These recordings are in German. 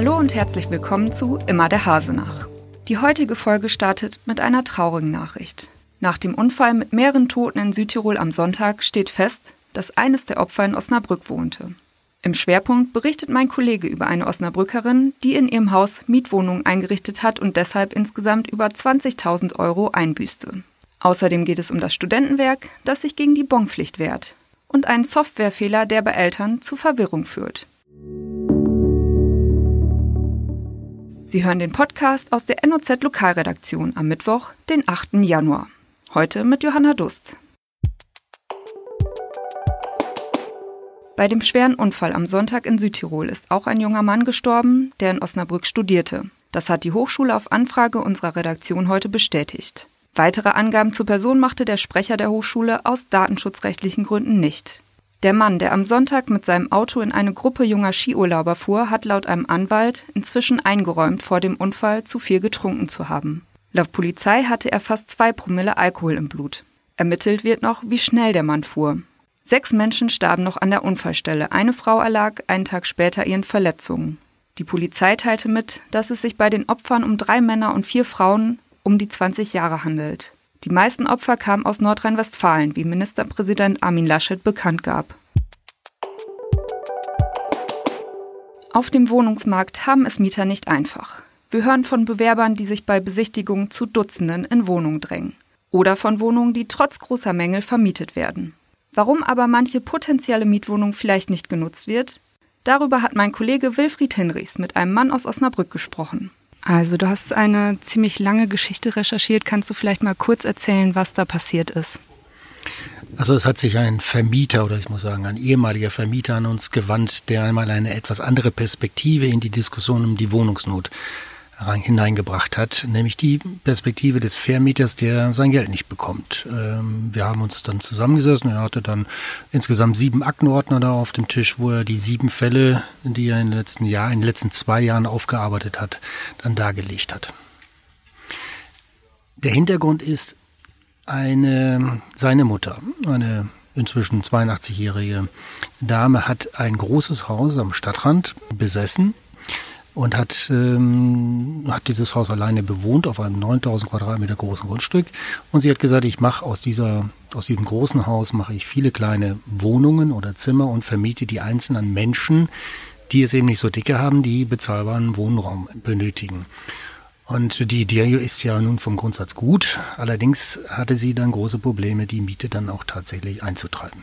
Hallo und herzlich willkommen zu Immer der Hase nach. Die heutige Folge startet mit einer traurigen Nachricht. Nach dem Unfall mit mehreren Toten in Südtirol am Sonntag steht fest, dass eines der Opfer in Osnabrück wohnte. Im Schwerpunkt berichtet mein Kollege über eine Osnabrückerin, die in ihrem Haus Mietwohnungen eingerichtet hat und deshalb insgesamt über 20.000 Euro einbüßte. Außerdem geht es um das Studentenwerk, das sich gegen die Bonpflicht wehrt und einen Softwarefehler, der bei Eltern zu Verwirrung führt. Sie hören den Podcast aus der NOZ Lokalredaktion am Mittwoch, den 8. Januar. Heute mit Johanna Dust. Bei dem schweren Unfall am Sonntag in Südtirol ist auch ein junger Mann gestorben, der in Osnabrück studierte. Das hat die Hochschule auf Anfrage unserer Redaktion heute bestätigt. Weitere Angaben zur Person machte der Sprecher der Hochschule aus datenschutzrechtlichen Gründen nicht. Der Mann, der am Sonntag mit seinem Auto in eine Gruppe junger Skiurlauber fuhr, hat laut einem Anwalt inzwischen eingeräumt, vor dem Unfall zu viel getrunken zu haben. Laut Polizei hatte er fast zwei Promille Alkohol im Blut. Ermittelt wird noch, wie schnell der Mann fuhr. Sechs Menschen starben noch an der Unfallstelle. Eine Frau erlag einen Tag später ihren Verletzungen. Die Polizei teilte mit, dass es sich bei den Opfern um drei Männer und vier Frauen um die 20 Jahre handelt. Die meisten Opfer kamen aus Nordrhein-Westfalen, wie Ministerpräsident Armin Laschet bekannt gab. Auf dem Wohnungsmarkt haben es Mieter nicht einfach. Wir hören von Bewerbern, die sich bei Besichtigungen zu Dutzenden in Wohnungen drängen. Oder von Wohnungen, die trotz großer Mängel vermietet werden. Warum aber manche potenzielle Mietwohnung vielleicht nicht genutzt wird, darüber hat mein Kollege Wilfried Hinrichs mit einem Mann aus Osnabrück gesprochen. Also du hast eine ziemlich lange Geschichte recherchiert. Kannst du vielleicht mal kurz erzählen, was da passiert ist? Also es hat sich ein Vermieter oder ich muss sagen ein ehemaliger Vermieter an uns gewandt, der einmal eine etwas andere Perspektive in die Diskussion um die Wohnungsnot hineingebracht hat, nämlich die Perspektive des Vermieters, der sein Geld nicht bekommt. Ähm, wir haben uns dann zusammengesessen, er hatte dann insgesamt sieben Aktenordner da auf dem Tisch, wo er die sieben Fälle, die er in den letzten Jahren, in den letzten zwei Jahren aufgearbeitet hat, dann dargelegt hat. Der Hintergrund ist eine, seine Mutter, eine inzwischen 82-jährige Dame, hat ein großes Haus am Stadtrand besessen und hat, ähm, hat dieses Haus alleine bewohnt auf einem 9000 Quadratmeter großen Grundstück. Und sie hat gesagt, ich mache aus aus diesem großen Haus mache ich viele kleine Wohnungen oder Zimmer und vermiete die einzelnen Menschen, die es eben nicht so dicke haben, die bezahlbaren Wohnraum benötigen. Und die Idee ist ja nun vom Grundsatz gut. Allerdings hatte sie dann große Probleme, die Miete dann auch tatsächlich einzutreiben.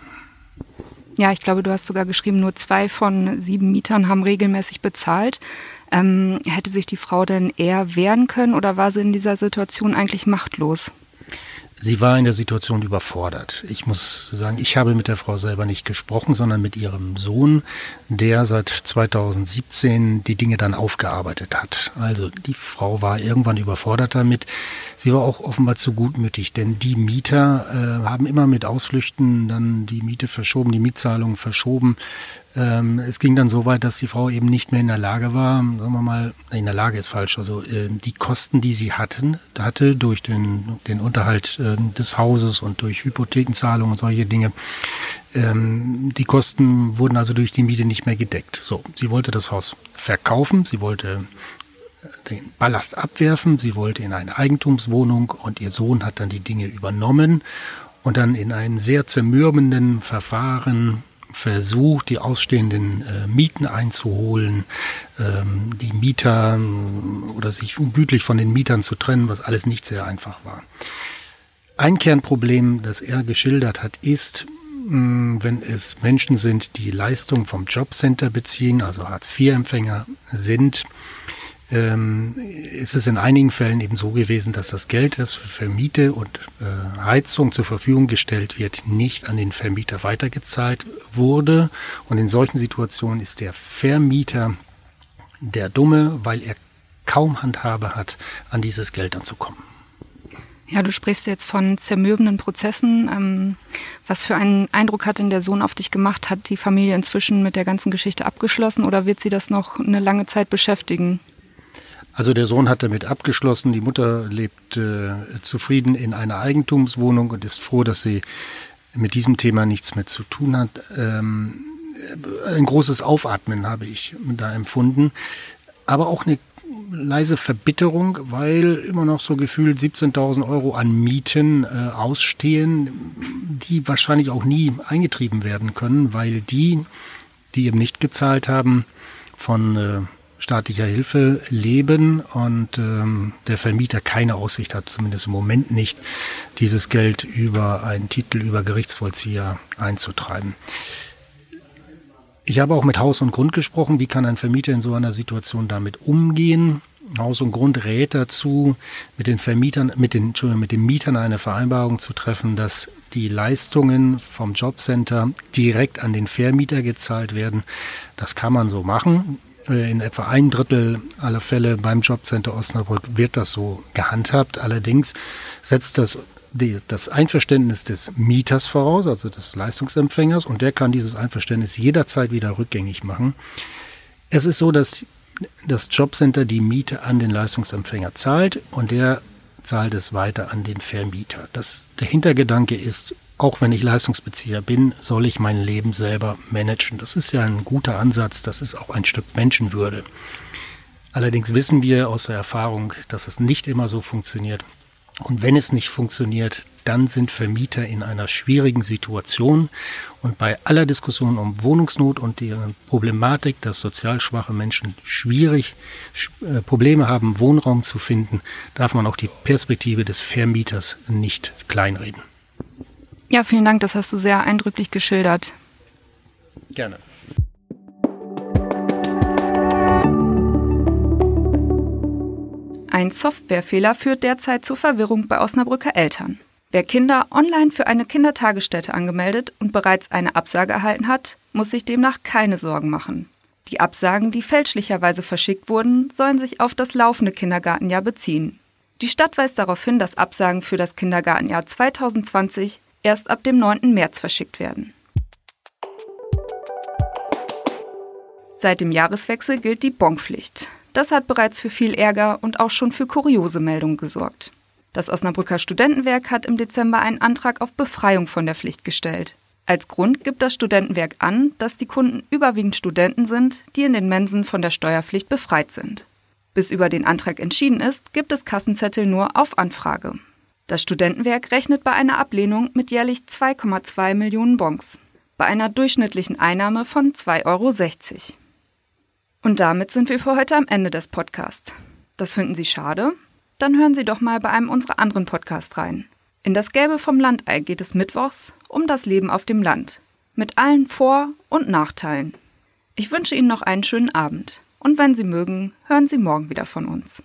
Ja, ich glaube, du hast sogar geschrieben, nur zwei von sieben Mietern haben regelmäßig bezahlt. Ähm, hätte sich die Frau denn eher wehren können oder war sie in dieser Situation eigentlich machtlos? Sie war in der Situation überfordert. Ich muss sagen, ich habe mit der Frau selber nicht gesprochen, sondern mit ihrem Sohn, der seit 2017 die Dinge dann aufgearbeitet hat. Also die Frau war irgendwann überfordert damit. Sie war auch offenbar zu gutmütig, denn die Mieter äh, haben immer mit Ausflüchten dann die Miete verschoben, die Mietzahlungen verschoben. Ähm, es ging dann so weit, dass die Frau eben nicht mehr in der Lage war, sagen wir mal, in der Lage ist falsch, also äh, die Kosten, die sie hatten, hatte durch den, den Unterhalt äh, des Hauses und durch Hypothekenzahlungen und solche Dinge, ähm, die Kosten wurden also durch die Miete nicht mehr gedeckt. So, sie wollte das Haus verkaufen, sie wollte den Ballast abwerfen, sie wollte in eine Eigentumswohnung und ihr Sohn hat dann die Dinge übernommen und dann in einem sehr zermürbenden Verfahren versucht, die ausstehenden äh, Mieten einzuholen, ähm, die Mieter ähm, oder sich gütlich von den Mietern zu trennen, was alles nicht sehr einfach war. Ein Kernproblem, das er geschildert hat, ist, mh, wenn es Menschen sind, die Leistung vom Jobcenter beziehen, also Hartz-IV-Empfänger sind, ähm, ist es in einigen Fällen eben so gewesen, dass das Geld, das für Miete und äh, Heizung zur Verfügung gestellt wird, nicht an den Vermieter weitergezahlt wurde. Und in solchen Situationen ist der Vermieter der Dumme, weil er kaum Handhabe hat, an dieses Geld anzukommen. Ja, du sprichst jetzt von zermürbenden Prozessen. Ähm, was für einen Eindruck hat denn der Sohn auf dich gemacht? Hat die Familie inzwischen mit der ganzen Geschichte abgeschlossen oder wird sie das noch eine lange Zeit beschäftigen? Also der Sohn hat damit abgeschlossen, die Mutter lebt äh, zufrieden in einer Eigentumswohnung und ist froh, dass sie mit diesem Thema nichts mehr zu tun hat. Ähm, ein großes Aufatmen habe ich da empfunden. aber auch eine leise Verbitterung, weil immer noch so gefühlt 17.000 Euro an Mieten äh, ausstehen, die wahrscheinlich auch nie eingetrieben werden können, weil die, die eben nicht gezahlt haben, von äh, staatlicher Hilfe leben und ähm, der Vermieter keine Aussicht hat, zumindest im Moment nicht, dieses Geld über einen Titel über Gerichtsvollzieher einzutreiben. Ich habe auch mit Haus und Grund gesprochen. Wie kann ein Vermieter in so einer Situation damit umgehen? Haus und Grund rät dazu, mit den Vermietern, mit den, mit den Mietern eine Vereinbarung zu treffen, dass die Leistungen vom Jobcenter direkt an den Vermieter gezahlt werden. Das kann man so machen. In etwa ein Drittel aller Fälle beim Jobcenter Osnabrück wird das so gehandhabt. Allerdings setzt das das Einverständnis des Mieters voraus, also des Leistungsempfängers, und der kann dieses Einverständnis jederzeit wieder rückgängig machen. Es ist so, dass das Jobcenter die Miete an den Leistungsempfänger zahlt und der zahlt es weiter an den Vermieter. Das, der Hintergedanke ist, auch wenn ich Leistungsbezieher bin, soll ich mein Leben selber managen. Das ist ja ein guter Ansatz, das ist auch ein Stück Menschenwürde. Allerdings wissen wir aus der Erfahrung, dass es nicht immer so funktioniert. Und wenn es nicht funktioniert, dann sind Vermieter in einer schwierigen Situation. Und bei aller Diskussion um Wohnungsnot und die Problematik, dass sozial schwache Menschen schwierig äh, Probleme haben, Wohnraum zu finden, darf man auch die Perspektive des Vermieters nicht kleinreden. Ja, vielen Dank, das hast du sehr eindrücklich geschildert. Gerne. Ein Softwarefehler führt derzeit zu Verwirrung bei Osnabrücker Eltern. Wer Kinder online für eine Kindertagesstätte angemeldet und bereits eine Absage erhalten hat, muss sich demnach keine Sorgen machen. Die Absagen, die fälschlicherweise verschickt wurden, sollen sich auf das laufende Kindergartenjahr beziehen. Die Stadt weist darauf hin, dass Absagen für das Kindergartenjahr 2020 erst ab dem 9. März verschickt werden. Seit dem Jahreswechsel gilt die Bonpflicht. Das hat bereits für viel Ärger und auch schon für kuriose Meldungen gesorgt. Das Osnabrücker Studentenwerk hat im Dezember einen Antrag auf Befreiung von der Pflicht gestellt. Als Grund gibt das Studentenwerk an, dass die Kunden überwiegend Studenten sind, die in den Mensen von der Steuerpflicht befreit sind. Bis über den Antrag entschieden ist, gibt es Kassenzettel nur auf Anfrage. Das Studentenwerk rechnet bei einer Ablehnung mit jährlich 2,2 Millionen Bons, bei einer durchschnittlichen Einnahme von 2,60 Euro. Und damit sind wir für heute am Ende des Podcasts. Das finden Sie schade? Dann hören Sie doch mal bei einem unserer anderen Podcasts rein. In das Gelbe vom Landei geht es mittwochs um das Leben auf dem Land. Mit allen Vor- und Nachteilen. Ich wünsche Ihnen noch einen schönen Abend. Und wenn Sie mögen, hören Sie morgen wieder von uns.